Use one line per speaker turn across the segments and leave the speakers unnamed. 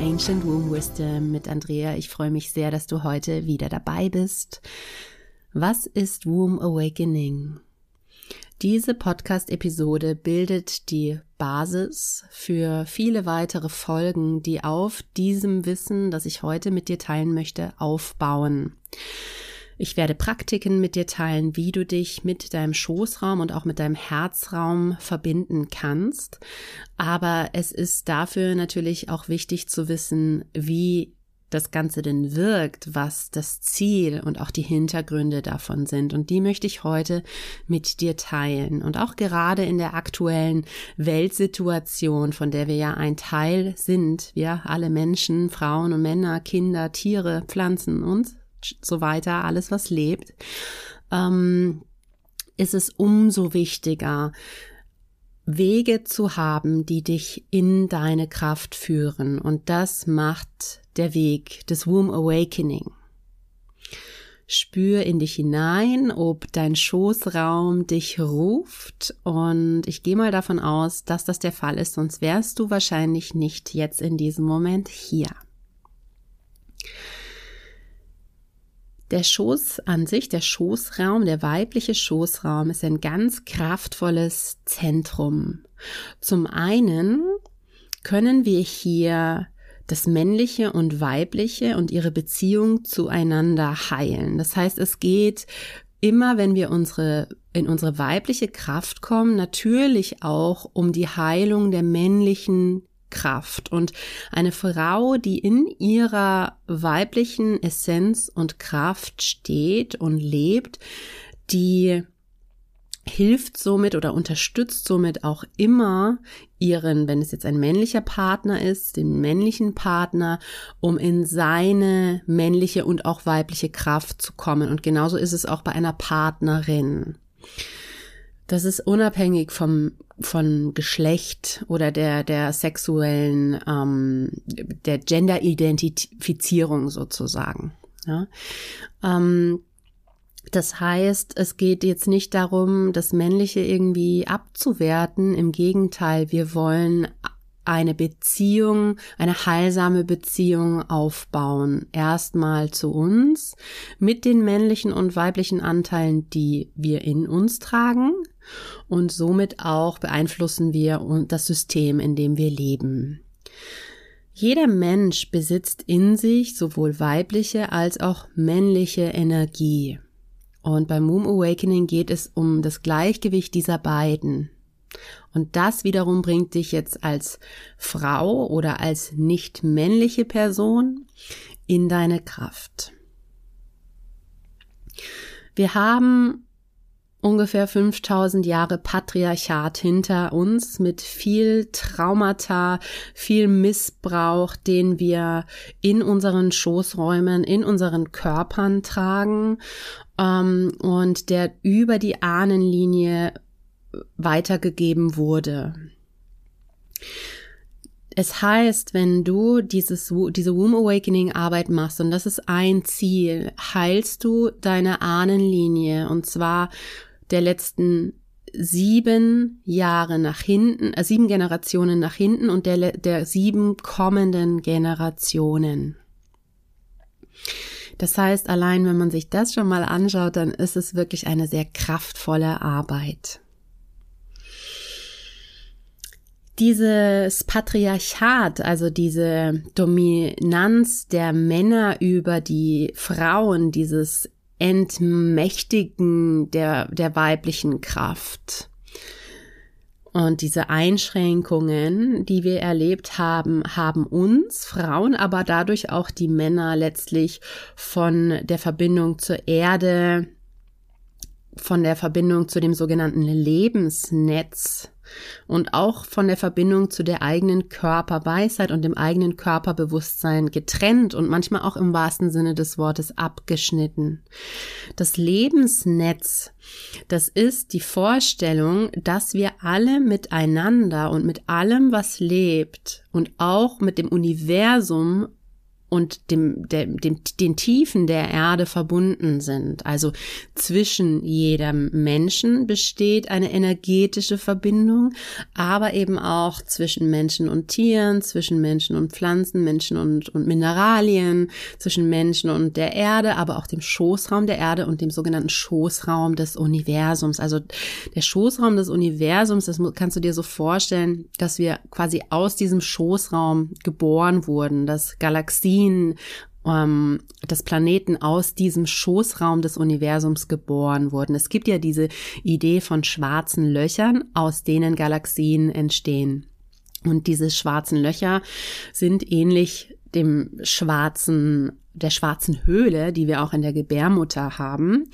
Ancient Womb Wisdom mit Andrea. Ich freue mich sehr, dass du heute wieder dabei bist. Was ist Womb Awakening? Diese Podcast-Episode bildet die Basis für viele weitere Folgen, die auf diesem Wissen, das ich heute mit dir teilen möchte, aufbauen. Ich werde Praktiken mit dir teilen, wie du dich mit deinem Schoßraum und auch mit deinem Herzraum verbinden kannst. Aber es ist dafür natürlich auch wichtig zu wissen, wie das Ganze denn wirkt, was das Ziel und auch die Hintergründe davon sind. Und die möchte ich heute mit dir teilen. Und auch gerade in der aktuellen Weltsituation, von der wir ja ein Teil sind, wir alle Menschen, Frauen und Männer, Kinder, Tiere, Pflanzen und so weiter, alles was lebt, ähm, ist es umso wichtiger, Wege zu haben, die dich in deine Kraft führen. Und das macht der Weg des Womb Awakening. Spür in dich hinein, ob dein Schoßraum dich ruft und ich gehe mal davon aus, dass das der Fall ist, sonst wärst du wahrscheinlich nicht jetzt in diesem Moment hier. Der Schoß an sich, der Schoßraum, der weibliche Schoßraum ist ein ganz kraftvolles Zentrum. Zum einen können wir hier das männliche und weibliche und ihre Beziehung zueinander heilen. Das heißt, es geht immer, wenn wir unsere in unsere weibliche Kraft kommen, natürlich auch um die Heilung der männlichen Kraft. Und eine Frau, die in ihrer weiblichen Essenz und Kraft steht und lebt, die hilft somit oder unterstützt somit auch immer ihren, wenn es jetzt ein männlicher Partner ist, den männlichen Partner, um in seine männliche und auch weibliche Kraft zu kommen. Und genauso ist es auch bei einer Partnerin. Das ist unabhängig vom von Geschlecht oder der der sexuellen ähm, der Gender-Identifizierung sozusagen. Ja? Ähm, das heißt, es geht jetzt nicht darum, das Männliche irgendwie abzuwerten. Im Gegenteil, wir wollen eine Beziehung, eine heilsame Beziehung aufbauen. Erstmal zu uns mit den männlichen und weiblichen Anteilen, die wir in uns tragen. Und somit auch beeinflussen wir das System, in dem wir leben. Jeder Mensch besitzt in sich sowohl weibliche als auch männliche Energie. Und beim Moon Awakening geht es um das Gleichgewicht dieser beiden. Und das wiederum bringt dich jetzt als Frau oder als nicht männliche Person in deine Kraft. Wir haben ungefähr 5000 Jahre Patriarchat hinter uns mit viel Traumata, viel Missbrauch, den wir in unseren Schoßräumen, in unseren Körpern tragen ähm, und der über die Ahnenlinie weitergegeben wurde. Es heißt, wenn du dieses, diese Womb Awakening Arbeit machst, und das ist ein Ziel, heilst du deine Ahnenlinie, und zwar der letzten sieben Jahre nach hinten, äh, sieben Generationen nach hinten und der, der sieben kommenden Generationen. Das heißt, allein wenn man sich das schon mal anschaut, dann ist es wirklich eine sehr kraftvolle Arbeit. Dieses Patriarchat, also diese Dominanz der Männer über die Frauen, dieses Entmächtigen der, der weiblichen Kraft, und diese Einschränkungen, die wir erlebt haben, haben uns Frauen, aber dadurch auch die Männer letztlich von der Verbindung zur Erde, von der Verbindung zu dem sogenannten Lebensnetz und auch von der Verbindung zu der eigenen Körperweisheit und dem eigenen Körperbewusstsein getrennt und manchmal auch im wahrsten Sinne des Wortes abgeschnitten. Das Lebensnetz, das ist die Vorstellung, dass wir alle miteinander und mit allem, was lebt und auch mit dem Universum und dem, dem, dem, den Tiefen der Erde verbunden sind. Also zwischen jedem Menschen besteht eine energetische Verbindung, aber eben auch zwischen Menschen und Tieren, zwischen Menschen und Pflanzen, Menschen und, und Mineralien, zwischen Menschen und der Erde, aber auch dem Schoßraum der Erde und dem sogenannten Schoßraum des Universums. Also der Schoßraum des Universums, das kannst du dir so vorstellen, dass wir quasi aus diesem Schoßraum geboren wurden, dass Galaxien Galaxien, ähm, dass Planeten aus diesem Schoßraum des Universums geboren wurden. Es gibt ja diese Idee von schwarzen Löchern, aus denen Galaxien entstehen. Und diese schwarzen Löcher sind ähnlich dem schwarzen der schwarzen Höhle, die wir auch in der Gebärmutter haben,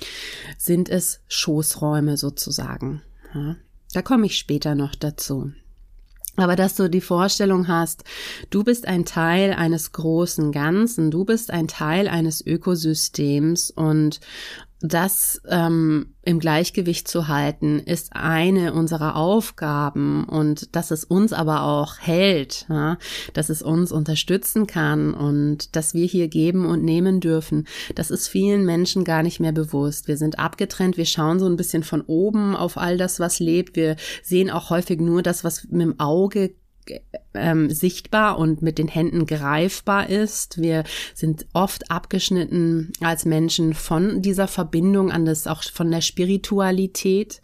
sind es Schoßräume sozusagen. Ja, da komme ich später noch dazu. Aber dass du die Vorstellung hast, du bist ein Teil eines großen Ganzen, du bist ein Teil eines Ökosystems und das ähm, im Gleichgewicht zu halten, ist eine unserer Aufgaben und dass es uns aber auch hält, ja, dass es uns unterstützen kann und dass wir hier geben und nehmen dürfen, das ist vielen Menschen gar nicht mehr bewusst. Wir sind abgetrennt, wir schauen so ein bisschen von oben auf all das, was lebt. Wir sehen auch häufig nur das, was mit dem Auge ähm, sichtbar und mit den Händen greifbar ist. Wir sind oft abgeschnitten als Menschen von dieser Verbindung an das auch von der Spiritualität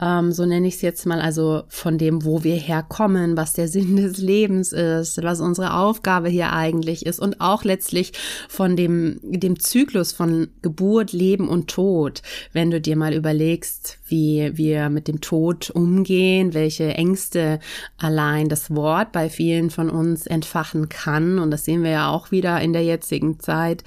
ähm, so nenne ich es jetzt mal, also von dem, wo wir herkommen, was der Sinn des Lebens ist, was unsere Aufgabe hier eigentlich ist und auch letztlich von dem, dem Zyklus von Geburt, Leben und Tod. Wenn du dir mal überlegst, wie wir mit dem Tod umgehen, welche Ängste allein das Wort bei vielen von uns entfachen kann, und das sehen wir ja auch wieder in der jetzigen Zeit,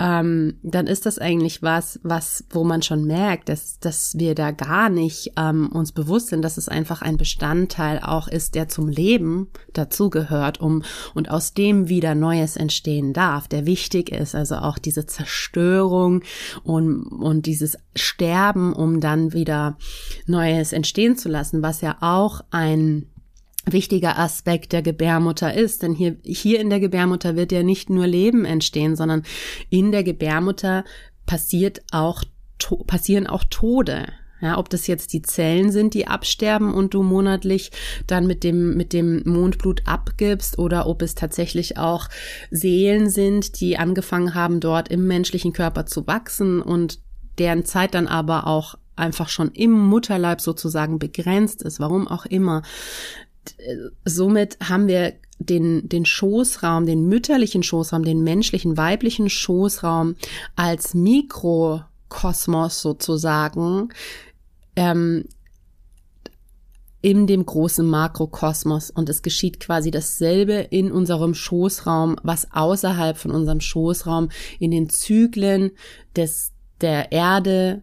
ähm, dann ist das eigentlich was, was, wo man schon merkt, dass, dass wir da gar nicht ähm, uns bewusst sind, dass es einfach ein Bestandteil auch ist, der zum Leben dazugehört, um und aus dem wieder Neues entstehen darf, der wichtig ist, also auch diese Zerstörung und, und dieses Sterben, um dann wieder Neues entstehen zu lassen, was ja auch ein wichtiger Aspekt der Gebärmutter ist. Denn hier, hier in der Gebärmutter wird ja nicht nur Leben entstehen, sondern in der Gebärmutter passiert auch, passieren auch Tode. Ja, ob das jetzt die Zellen sind, die absterben und du monatlich dann mit dem, mit dem Mondblut abgibst oder ob es tatsächlich auch Seelen sind, die angefangen haben, dort im menschlichen Körper zu wachsen und deren Zeit dann aber auch einfach schon im Mutterleib sozusagen begrenzt ist, warum auch immer. Somit haben wir den, den Schoßraum, den mütterlichen Schoßraum, den menschlichen, weiblichen Schoßraum als Mikrokosmos sozusagen ähm, in dem großen Makrokosmos und es geschieht quasi dasselbe in unserem Schoßraum, was außerhalb von unserem Schoßraum in den Zyklen des der Erde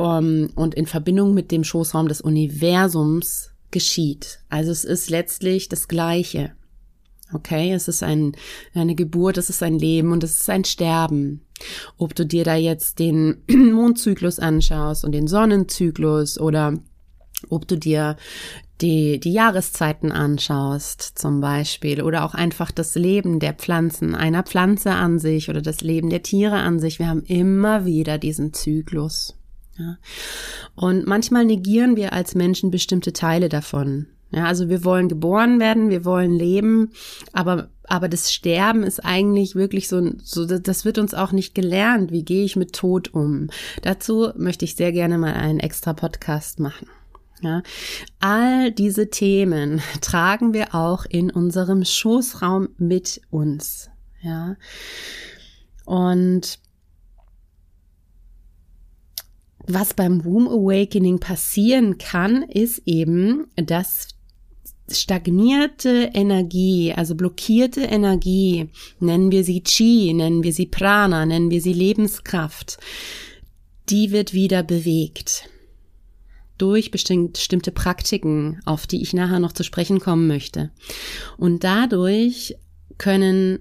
um, und in Verbindung mit dem Schoßraum des Universums geschieht. Also es ist letztlich das Gleiche. Okay, es ist ein, eine Geburt, es ist ein Leben und es ist ein Sterben. Ob du dir da jetzt den Mondzyklus anschaust und den Sonnenzyklus oder ob du dir die, die Jahreszeiten anschaust, zum Beispiel, oder auch einfach das Leben der Pflanzen, einer Pflanze an sich oder das Leben der Tiere an sich. Wir haben immer wieder diesen Zyklus. Ja. Und manchmal negieren wir als Menschen bestimmte Teile davon. Ja, also wir wollen geboren werden, wir wollen leben, aber aber das Sterben ist eigentlich wirklich so, so das wird uns auch nicht gelernt. Wie gehe ich mit Tod um? Dazu möchte ich sehr gerne mal einen extra Podcast machen. Ja, all diese Themen tragen wir auch in unserem Schoßraum mit uns. Ja, und was beim Womb Awakening passieren kann, ist eben, dass stagnierte Energie, also blockierte Energie, nennen wir sie Chi, nennen wir sie Prana, nennen wir sie Lebenskraft, die wird wieder bewegt durch bestimmte Praktiken, auf die ich nachher noch zu sprechen kommen möchte. Und dadurch können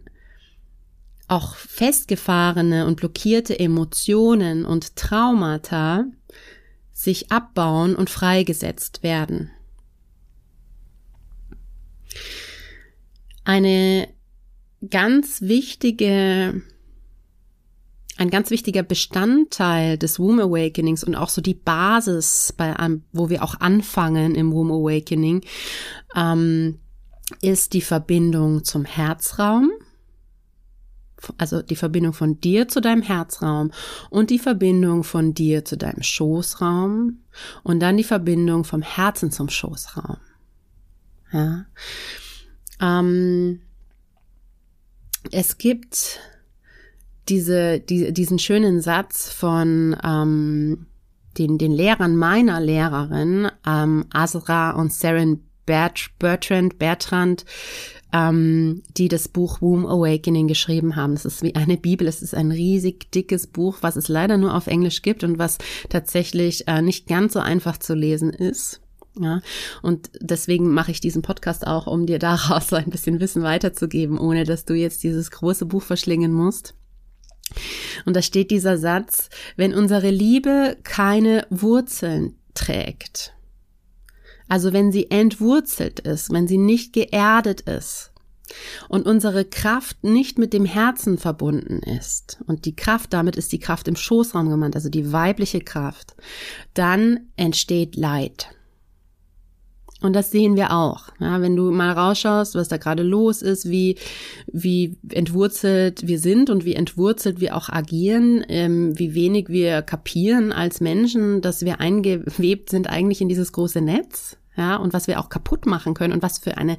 auch festgefahrene und blockierte Emotionen und Traumata sich abbauen und freigesetzt werden. Eine ganz wichtige ein ganz wichtiger Bestandteil des Womb Awakenings und auch so die Basis, bei, wo wir auch anfangen im Womb Awakening, ähm, ist die Verbindung zum Herzraum. Also die Verbindung von dir zu deinem Herzraum und die Verbindung von dir zu deinem Schoßraum und dann die Verbindung vom Herzen zum Schoßraum. Ja. Ähm, es gibt diese, die, diesen schönen Satz von ähm, den, den Lehrern meiner Lehrerin, ähm, Azra und Saren Bert, Bertrand, Bertrand, ähm, die das Buch Womb Awakening geschrieben haben. Das ist wie eine Bibel. Es ist ein riesig dickes Buch, was es leider nur auf Englisch gibt und was tatsächlich äh, nicht ganz so einfach zu lesen ist. Ja, und deswegen mache ich diesen Podcast auch, um dir daraus so ein bisschen Wissen weiterzugeben, ohne dass du jetzt dieses große Buch verschlingen musst. Und da steht dieser Satz, wenn unsere Liebe keine Wurzeln trägt, also wenn sie entwurzelt ist, wenn sie nicht geerdet ist und unsere Kraft nicht mit dem Herzen verbunden ist, und die Kraft damit ist die Kraft im Schoßraum gemeint, also die weibliche Kraft, dann entsteht Leid. Und das sehen wir auch. Ja, wenn du mal rausschaust, was da gerade los ist, wie, wie entwurzelt wir sind und wie entwurzelt wir auch agieren, ähm, wie wenig wir kapieren als Menschen, dass wir eingewebt sind eigentlich in dieses große Netz. Ja, und was wir auch kaputt machen können und was für eine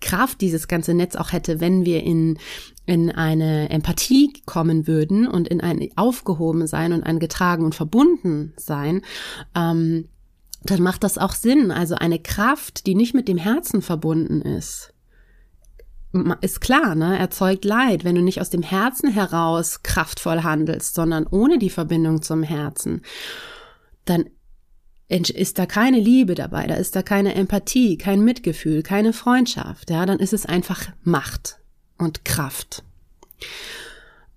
Kraft dieses ganze Netz auch hätte, wenn wir in, in eine Empathie kommen würden und in ein aufgehoben sein und ein getragen und verbunden sein. Ähm, dann macht das auch Sinn. Also eine Kraft, die nicht mit dem Herzen verbunden ist, ist klar, ne, erzeugt Leid, wenn du nicht aus dem Herzen heraus kraftvoll handelst, sondern ohne die Verbindung zum Herzen, dann ist da keine Liebe dabei, da ist da keine Empathie, kein Mitgefühl, keine Freundschaft, ja, dann ist es einfach Macht und Kraft.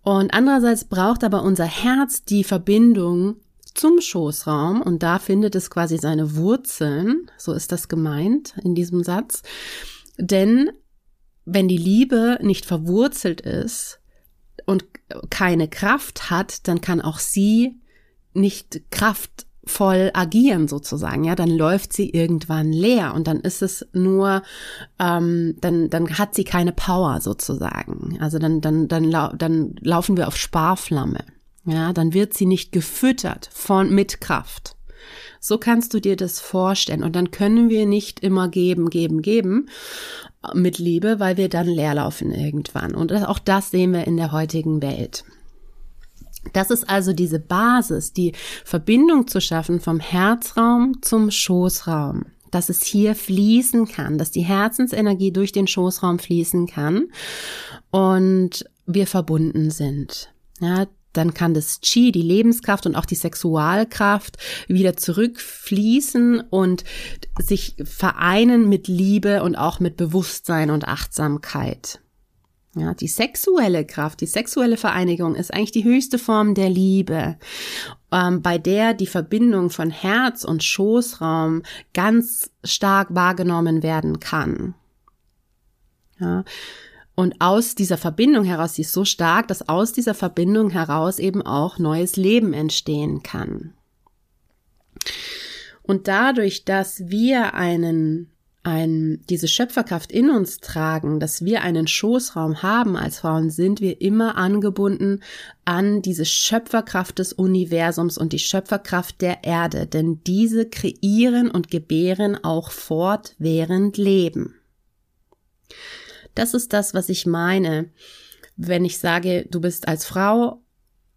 Und andererseits braucht aber unser Herz die Verbindung zum Schoßraum und da findet es quasi seine Wurzeln, so ist das gemeint in diesem Satz. Denn wenn die Liebe nicht verwurzelt ist und keine Kraft hat, dann kann auch sie nicht kraftvoll agieren sozusagen. Ja, dann läuft sie irgendwann leer und dann ist es nur, ähm, dann dann hat sie keine Power sozusagen. Also dann dann dann dann laufen wir auf Sparflamme. Ja, dann wird sie nicht gefüttert von mit Kraft. So kannst du dir das vorstellen. Und dann können wir nicht immer geben, geben, geben mit Liebe, weil wir dann leerlaufen irgendwann. Und auch das sehen wir in der heutigen Welt. Das ist also diese Basis, die Verbindung zu schaffen vom Herzraum zum Schoßraum. Dass es hier fließen kann, dass die Herzensenergie durch den Schoßraum fließen kann und wir verbunden sind. Ja, dann kann das Qi, die Lebenskraft und auch die Sexualkraft wieder zurückfließen und sich vereinen mit Liebe und auch mit Bewusstsein und Achtsamkeit. Ja, die sexuelle Kraft, die sexuelle Vereinigung ist eigentlich die höchste Form der Liebe, ähm, bei der die Verbindung von Herz und Schoßraum ganz stark wahrgenommen werden kann. Ja, und aus dieser Verbindung heraus, sie ist so stark, dass aus dieser Verbindung heraus eben auch neues Leben entstehen kann. Und dadurch, dass wir einen, ein, diese Schöpferkraft in uns tragen, dass wir einen Schoßraum haben als Frauen, sind wir immer angebunden an diese Schöpferkraft des Universums und die Schöpferkraft der Erde, denn diese kreieren und gebären auch fortwährend Leben. Das ist das, was ich meine, wenn ich sage, du bist als Frau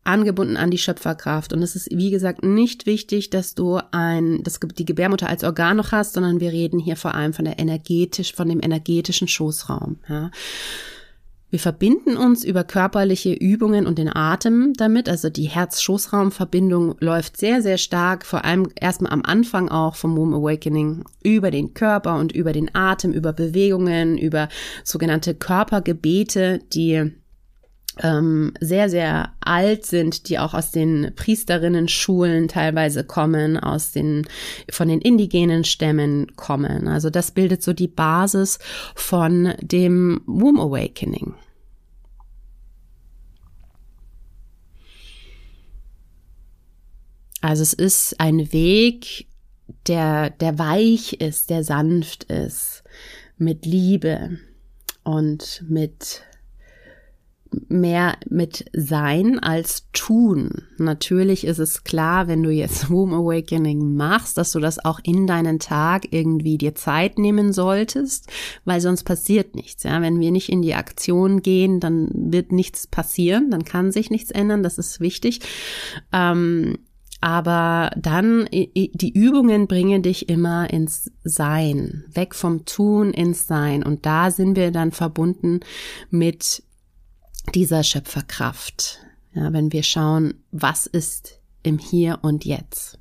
angebunden an die Schöpferkraft. Und es ist, wie gesagt, nicht wichtig, dass du ein, das, die Gebärmutter als Organ noch hast, sondern wir reden hier vor allem von der energetisch, von dem energetischen Schoßraum. Ja. Wir verbinden uns über körperliche Übungen und den Atem damit. Also die Herz-Schoßraum-Verbindung läuft sehr, sehr stark, vor allem erstmal am Anfang auch vom Womb Awakening, über den Körper und über den Atem, über Bewegungen, über sogenannte Körpergebete, die ähm, sehr, sehr alt sind, die auch aus den Priesterinnen-Schulen teilweise kommen, aus den, von den indigenen Stämmen kommen. Also das bildet so die Basis von dem Womb Awakening. Also es ist ein Weg, der, der weich ist, der sanft ist, mit Liebe und mit mehr mit Sein als Tun. Natürlich ist es klar, wenn du jetzt Womb Awakening machst, dass du das auch in deinen Tag irgendwie dir Zeit nehmen solltest, weil sonst passiert nichts. Ja, wenn wir nicht in die Aktion gehen, dann wird nichts passieren, dann kann sich nichts ändern. Das ist wichtig. Ähm, aber dann, die Übungen bringen dich immer ins Sein, weg vom Tun ins Sein. Und da sind wir dann verbunden mit dieser Schöpferkraft. Ja, wenn wir schauen, was ist im Hier und Jetzt.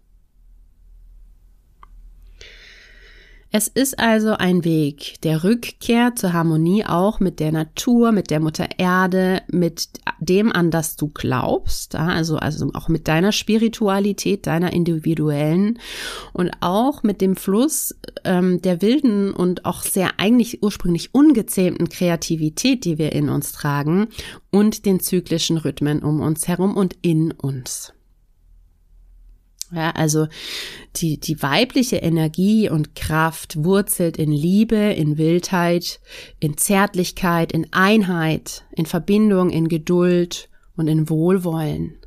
Es ist also ein Weg der Rückkehr zur Harmonie auch mit der Natur, mit der Mutter Erde, mit dem, an das du glaubst, also, also auch mit deiner Spiritualität, deiner individuellen und auch mit dem Fluss ähm, der wilden und auch sehr eigentlich ursprünglich ungezähmten Kreativität, die wir in uns tragen und den zyklischen Rhythmen um uns herum und in uns. Ja, also die, die weibliche Energie und Kraft wurzelt in Liebe, in Wildheit, in Zärtlichkeit, in Einheit, in Verbindung, in Geduld und in Wohlwollen.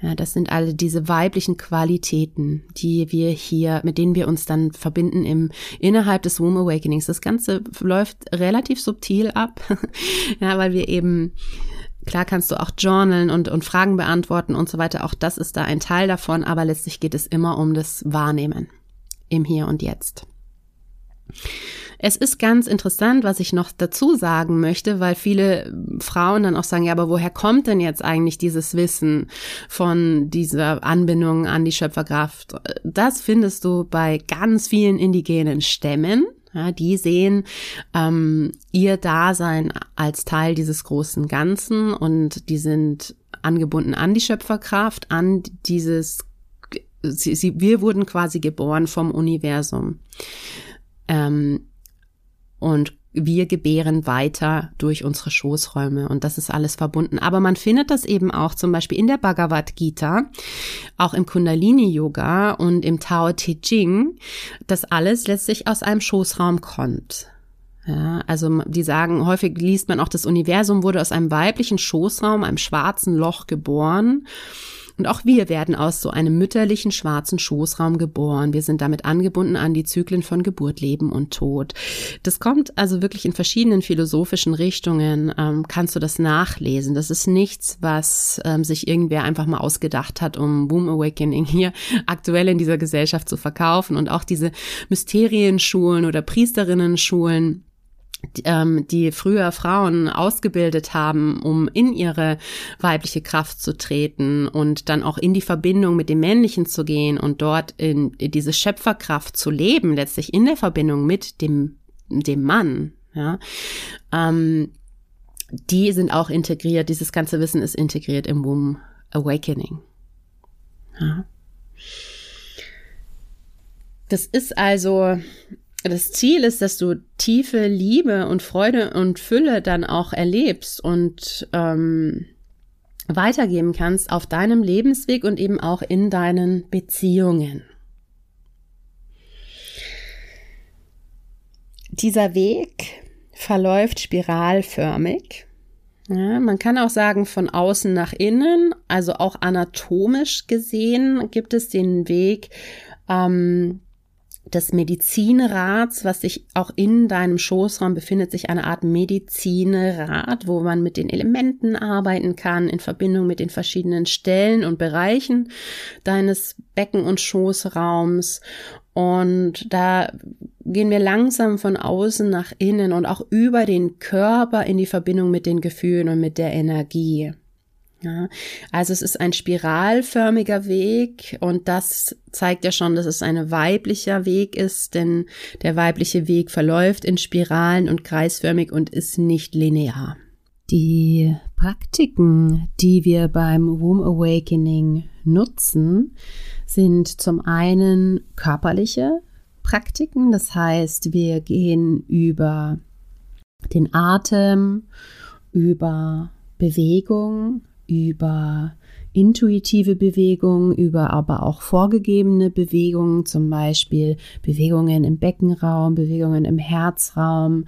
Ja, das sind alle diese weiblichen Qualitäten, die wir hier, mit denen wir uns dann verbinden im, innerhalb des Womb Awakenings. Das Ganze läuft relativ subtil ab, ja, weil wir eben Klar kannst du auch journalen und, und Fragen beantworten und so weiter. Auch das ist da ein Teil davon, aber letztlich geht es immer um das Wahrnehmen im Hier und Jetzt. Es ist ganz interessant, was ich noch dazu sagen möchte, weil viele Frauen dann auch sagen, ja, aber woher kommt denn jetzt eigentlich dieses Wissen von dieser Anbindung an die Schöpferkraft? Das findest du bei ganz vielen indigenen Stämmen. Ja, die sehen ähm, ihr Dasein als Teil dieses großen Ganzen und die sind angebunden an die Schöpferkraft, an dieses, sie, sie, wir wurden quasi geboren vom Universum. Ähm, und wir gebären weiter durch unsere Schoßräume und das ist alles verbunden. Aber man findet das eben auch zum Beispiel in der Bhagavad Gita, auch im Kundalini Yoga und im Tao Te Ching, dass alles letztlich aus einem Schoßraum kommt. Ja, also die sagen, häufig liest man auch, das Universum wurde aus einem weiblichen Schoßraum, einem schwarzen Loch geboren und auch wir werden aus so einem mütterlichen schwarzen Schoßraum geboren. Wir sind damit angebunden an die Zyklen von Geburt, Leben und Tod. Das kommt also wirklich in verschiedenen philosophischen Richtungen. Ähm, kannst du das nachlesen? Das ist nichts, was ähm, sich irgendwer einfach mal ausgedacht hat, um Boom Awakening hier aktuell in dieser Gesellschaft zu verkaufen. Und auch diese Mysterienschulen oder Priesterinnen-Schulen, ähm, die früher Frauen ausgebildet haben, um in ihre weibliche Kraft zu treten und dann auch in die Verbindung mit dem Männlichen zu gehen und dort in, in diese Schöpferkraft zu leben, letztlich in der Verbindung mit dem, dem Mann, ja, ähm, die sind auch integriert, dieses ganze Wissen ist integriert im Womb Awakening. Ja. Das ist also das Ziel ist, dass du tiefe Liebe und Freude und Fülle dann auch erlebst und ähm, weitergeben kannst auf deinem Lebensweg und eben auch in deinen Beziehungen. Dieser Weg verläuft spiralförmig. Ja, man kann auch sagen von außen nach innen, also auch anatomisch gesehen gibt es den Weg ähm, des Medizinrats, was sich auch in deinem Schoßraum befindet, sich eine Art Medizinrat, wo man mit den Elementen arbeiten kann in Verbindung mit den verschiedenen Stellen und Bereichen deines Becken- und Schoßraums. Und da gehen wir langsam von außen nach innen und auch über den Körper in die Verbindung mit den Gefühlen und mit der Energie. Ja, also es ist ein spiralförmiger Weg und das zeigt ja schon, dass es ein weiblicher Weg ist, denn der weibliche Weg verläuft in Spiralen und kreisförmig und ist nicht linear. Die Praktiken, die wir beim Womb Awakening nutzen, sind zum einen körperliche Praktiken, das heißt, wir gehen über den Atem, über Bewegung, über intuitive Bewegungen, über aber auch vorgegebene Bewegungen, zum Beispiel Bewegungen im Beckenraum, Bewegungen im Herzraum.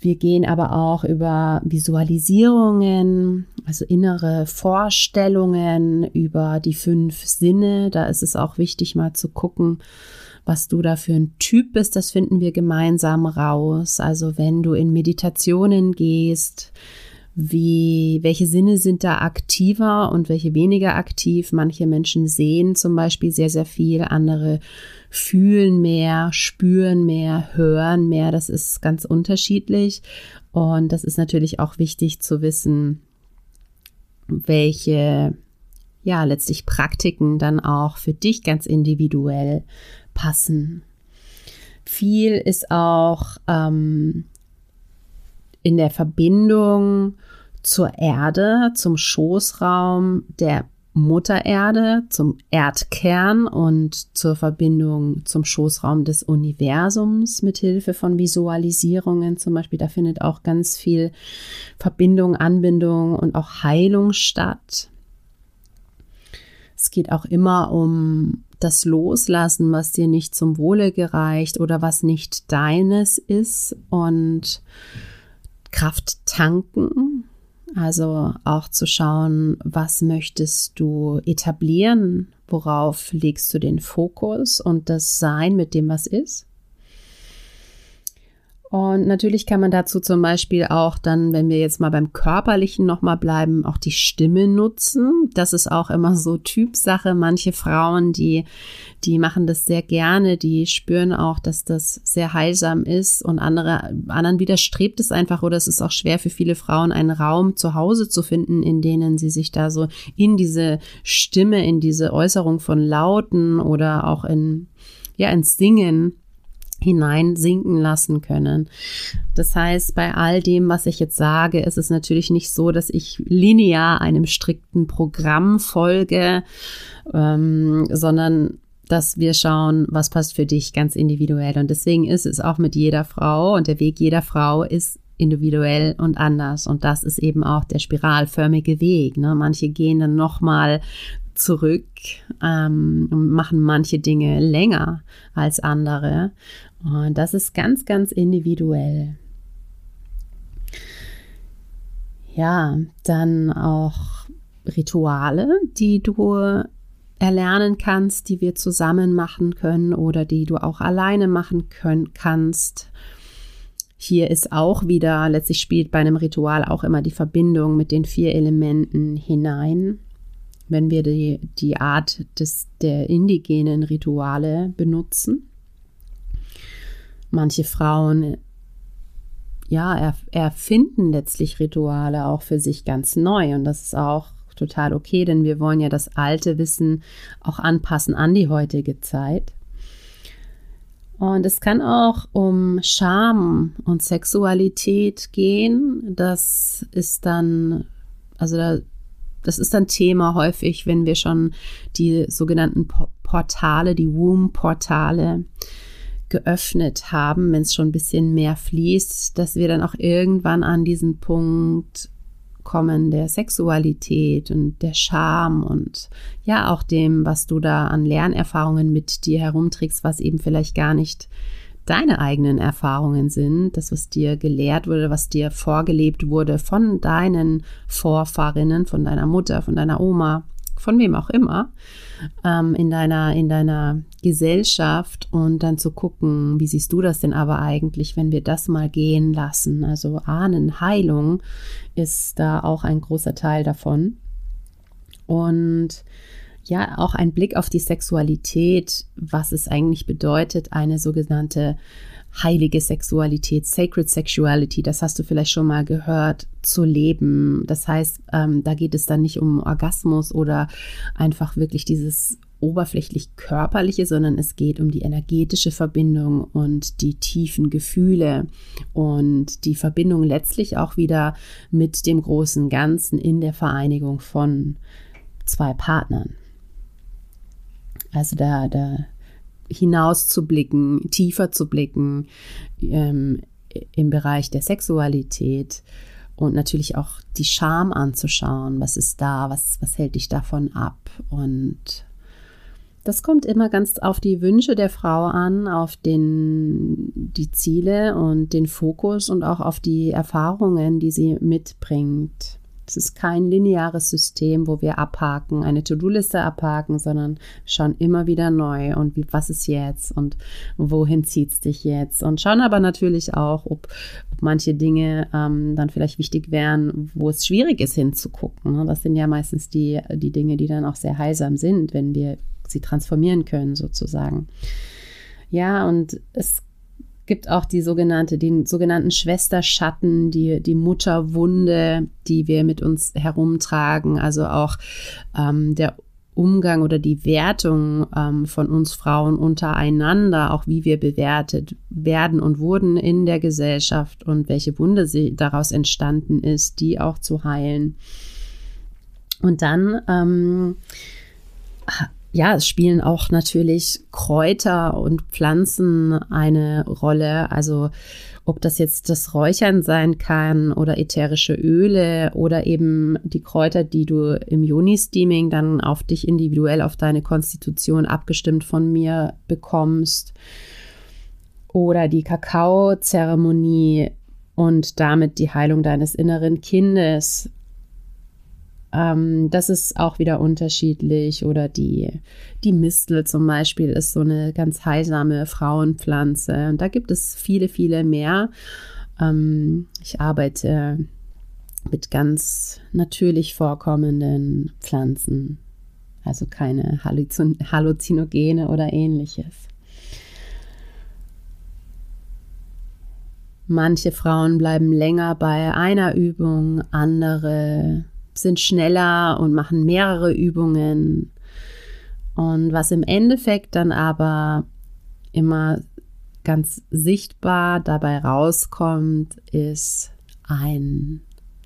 Wir gehen aber auch über Visualisierungen, also innere Vorstellungen, über die fünf Sinne. Da ist es auch wichtig, mal zu gucken, was du da für ein Typ bist. Das finden wir gemeinsam raus. Also wenn du in Meditationen gehst, wie, welche Sinne sind da aktiver und welche weniger aktiv. Manche Menschen sehen zum Beispiel sehr, sehr viel, andere fühlen mehr, spüren mehr, hören mehr. Das ist ganz unterschiedlich. Und das ist natürlich auch wichtig zu wissen, welche, ja, letztlich Praktiken dann auch für dich ganz individuell passen. Viel ist auch ähm, in der Verbindung zur Erde, zum Schoßraum der Mutter Erde, zum Erdkern und zur Verbindung zum Schoßraum des Universums mit Hilfe von Visualisierungen zum Beispiel. Da findet auch ganz viel Verbindung, Anbindung und auch Heilung statt. Es geht auch immer um das Loslassen, was dir nicht zum Wohle gereicht oder was nicht deines ist und Kraft tanken. Also auch zu schauen, was möchtest du etablieren, worauf legst du den Fokus und das Sein mit dem, was ist. Und natürlich kann man dazu zum Beispiel auch dann, wenn wir jetzt mal beim Körperlichen nochmal bleiben, auch die Stimme nutzen. Das ist auch immer so Typsache. Manche Frauen, die, die machen das sehr gerne, die spüren auch, dass das sehr heilsam ist und andere, anderen widerstrebt es einfach oder es ist auch schwer für viele Frauen, einen Raum zu Hause zu finden, in denen sie sich da so in diese Stimme, in diese Äußerung von Lauten oder auch in, ja, ins Singen hineinsinken lassen können. Das heißt, bei all dem, was ich jetzt sage, ist es natürlich nicht so, dass ich linear einem strikten Programm folge, ähm, sondern dass wir schauen, was passt für dich ganz individuell. Und deswegen ist es auch mit jeder Frau und der Weg jeder Frau ist individuell und anders. Und das ist eben auch der spiralförmige Weg. Ne? Manche gehen dann nochmal zurück ähm, machen manche Dinge länger als andere. Und das ist ganz, ganz individuell. Ja, dann auch Rituale, die du erlernen kannst, die wir zusammen machen können oder die du auch alleine machen können, kannst. Hier ist auch wieder, letztlich spielt bei einem Ritual auch immer die Verbindung mit den vier Elementen hinein. Wenn wir die, die Art des, der indigenen Rituale benutzen, Manche Frauen ja, erfinden letztlich Rituale auch für sich ganz neu und das ist auch total okay, denn wir wollen ja das alte Wissen auch anpassen an die heutige Zeit. Und es kann auch um Scham und Sexualität gehen. Das ist dann, also da, das ist dann Thema häufig, wenn wir schon die sogenannten Portale, die Womb-Portale geöffnet haben, wenn es schon ein bisschen mehr fließt, dass wir dann auch irgendwann an diesen Punkt kommen der Sexualität und der Scham und ja auch dem, was du da an Lernerfahrungen mit dir herumträgst, was eben vielleicht gar nicht deine eigenen Erfahrungen sind, das, was dir gelehrt wurde, was dir vorgelebt wurde von deinen Vorfahrinnen, von deiner Mutter, von deiner Oma, von wem auch immer, ähm, in deiner, in deiner Gesellschaft und dann zu gucken, wie siehst du das denn aber eigentlich, wenn wir das mal gehen lassen? Also Ahnenheilung ist da auch ein großer Teil davon. Und ja, auch ein Blick auf die Sexualität, was es eigentlich bedeutet, eine sogenannte heilige Sexualität, Sacred Sexuality, das hast du vielleicht schon mal gehört, zu leben. Das heißt, ähm, da geht es dann nicht um Orgasmus oder einfach wirklich dieses oberflächlich körperliche, sondern es geht um die energetische Verbindung und die tiefen Gefühle und die Verbindung letztlich auch wieder mit dem großen Ganzen in der Vereinigung von zwei Partnern. Also da, da hinauszublicken, tiefer zu blicken ähm, im Bereich der Sexualität und natürlich auch die Scham anzuschauen. Was ist da? Was, was hält dich davon ab? Und das kommt immer ganz auf die Wünsche der Frau an, auf den, die Ziele und den Fokus und auch auf die Erfahrungen, die sie mitbringt. Es ist kein lineares System, wo wir abhaken, eine To-Do-Liste abhaken, sondern schauen immer wieder neu und wie, was ist jetzt und wohin zieht es dich jetzt und schauen aber natürlich auch, ob, ob manche Dinge ähm, dann vielleicht wichtig wären, wo es schwierig ist hinzugucken. Ne? Das sind ja meistens die, die Dinge, die dann auch sehr heilsam sind, wenn wir sie transformieren können sozusagen. Ja, und es gibt auch die sogenannte, den sogenannten Schwesterschatten, die, die Mutterwunde, die wir mit uns herumtragen, also auch ähm, der Umgang oder die Wertung ähm, von uns Frauen untereinander, auch wie wir bewertet werden und wurden in der Gesellschaft und welche Wunde sie daraus entstanden ist, die auch zu heilen. Und dann ähm, ja, es spielen auch natürlich Kräuter und Pflanzen eine Rolle. Also ob das jetzt das Räuchern sein kann oder ätherische Öle oder eben die Kräuter, die du im Juni-Steaming dann auf dich individuell, auf deine Konstitution abgestimmt von mir bekommst. Oder die Kakaozeremonie und damit die Heilung deines inneren Kindes ähm, das ist auch wieder unterschiedlich. Oder die, die Mistel zum Beispiel ist so eine ganz heilsame Frauenpflanze. Und da gibt es viele, viele mehr. Ähm, ich arbeite mit ganz natürlich vorkommenden Pflanzen. Also keine Halluzinogene oder ähnliches. Manche Frauen bleiben länger bei einer Übung, andere sind schneller und machen mehrere Übungen. Und was im Endeffekt dann aber immer ganz sichtbar dabei rauskommt, ist ein,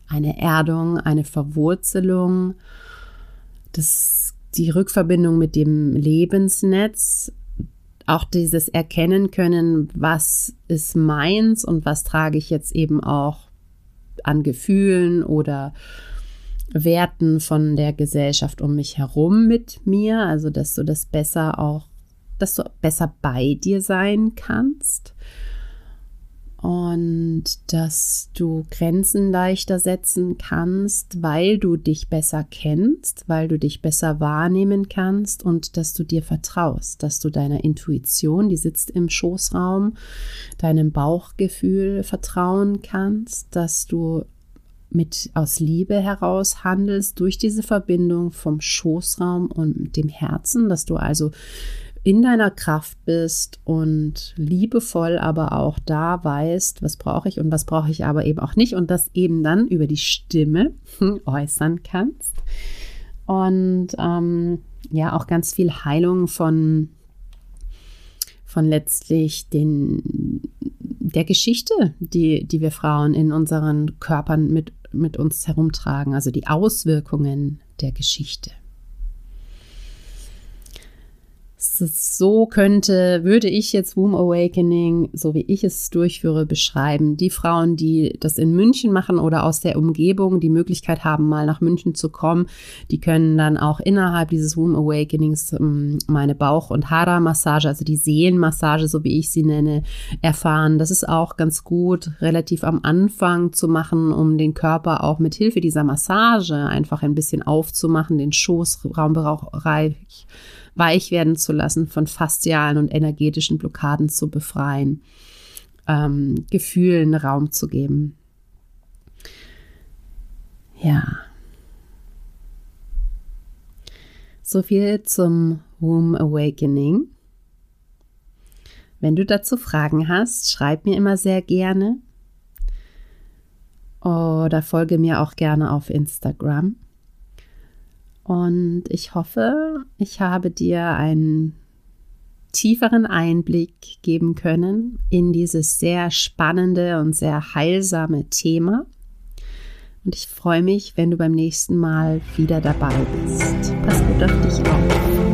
eine Erdung, eine Verwurzelung, das, die Rückverbindung mit dem Lebensnetz, auch dieses Erkennen können, was ist meins und was trage ich jetzt eben auch an Gefühlen oder Werten von der Gesellschaft um mich herum mit mir, also dass du das besser auch, dass du besser bei dir sein kannst. Und dass du Grenzen leichter setzen kannst, weil du dich besser kennst, weil du dich besser wahrnehmen kannst und dass du dir vertraust, dass du deiner Intuition, die sitzt im Schoßraum, deinem Bauchgefühl vertrauen kannst, dass du mit aus Liebe heraus handelst durch diese Verbindung vom Schoßraum und dem Herzen, dass du also in deiner Kraft bist und liebevoll aber auch da weißt, was brauche ich und was brauche ich aber eben auch nicht und das eben dann über die Stimme äußern kannst. Und ähm, ja, auch ganz viel Heilung von, von letztlich den, der Geschichte, die, die wir Frauen in unseren Körpern mit mit uns herumtragen, also die Auswirkungen der Geschichte. So könnte, würde ich jetzt Womb Awakening, so wie ich es durchführe, beschreiben. Die Frauen, die das in München machen oder aus der Umgebung die Möglichkeit haben, mal nach München zu kommen, die können dann auch innerhalb dieses Womb Awakenings ähm, meine Bauch- und Hara-Massage, also die Seelenmassage, so wie ich sie nenne, erfahren. Das ist auch ganz gut, relativ am Anfang zu machen, um den Körper auch mit Hilfe dieser Massage einfach ein bisschen aufzumachen, den Schoßraumbereich weich werden zu lassen, von faszialen und energetischen Blockaden zu befreien, ähm, Gefühlen Raum zu geben. Ja. So viel zum Womb Awakening. Wenn du dazu Fragen hast, schreib mir immer sehr gerne oder folge mir auch gerne auf Instagram. Und ich hoffe, ich habe dir einen tieferen Einblick geben können in dieses sehr spannende und sehr heilsame Thema. Und ich freue mich, wenn du beim nächsten Mal wieder dabei bist. Pass gut auf dich auf.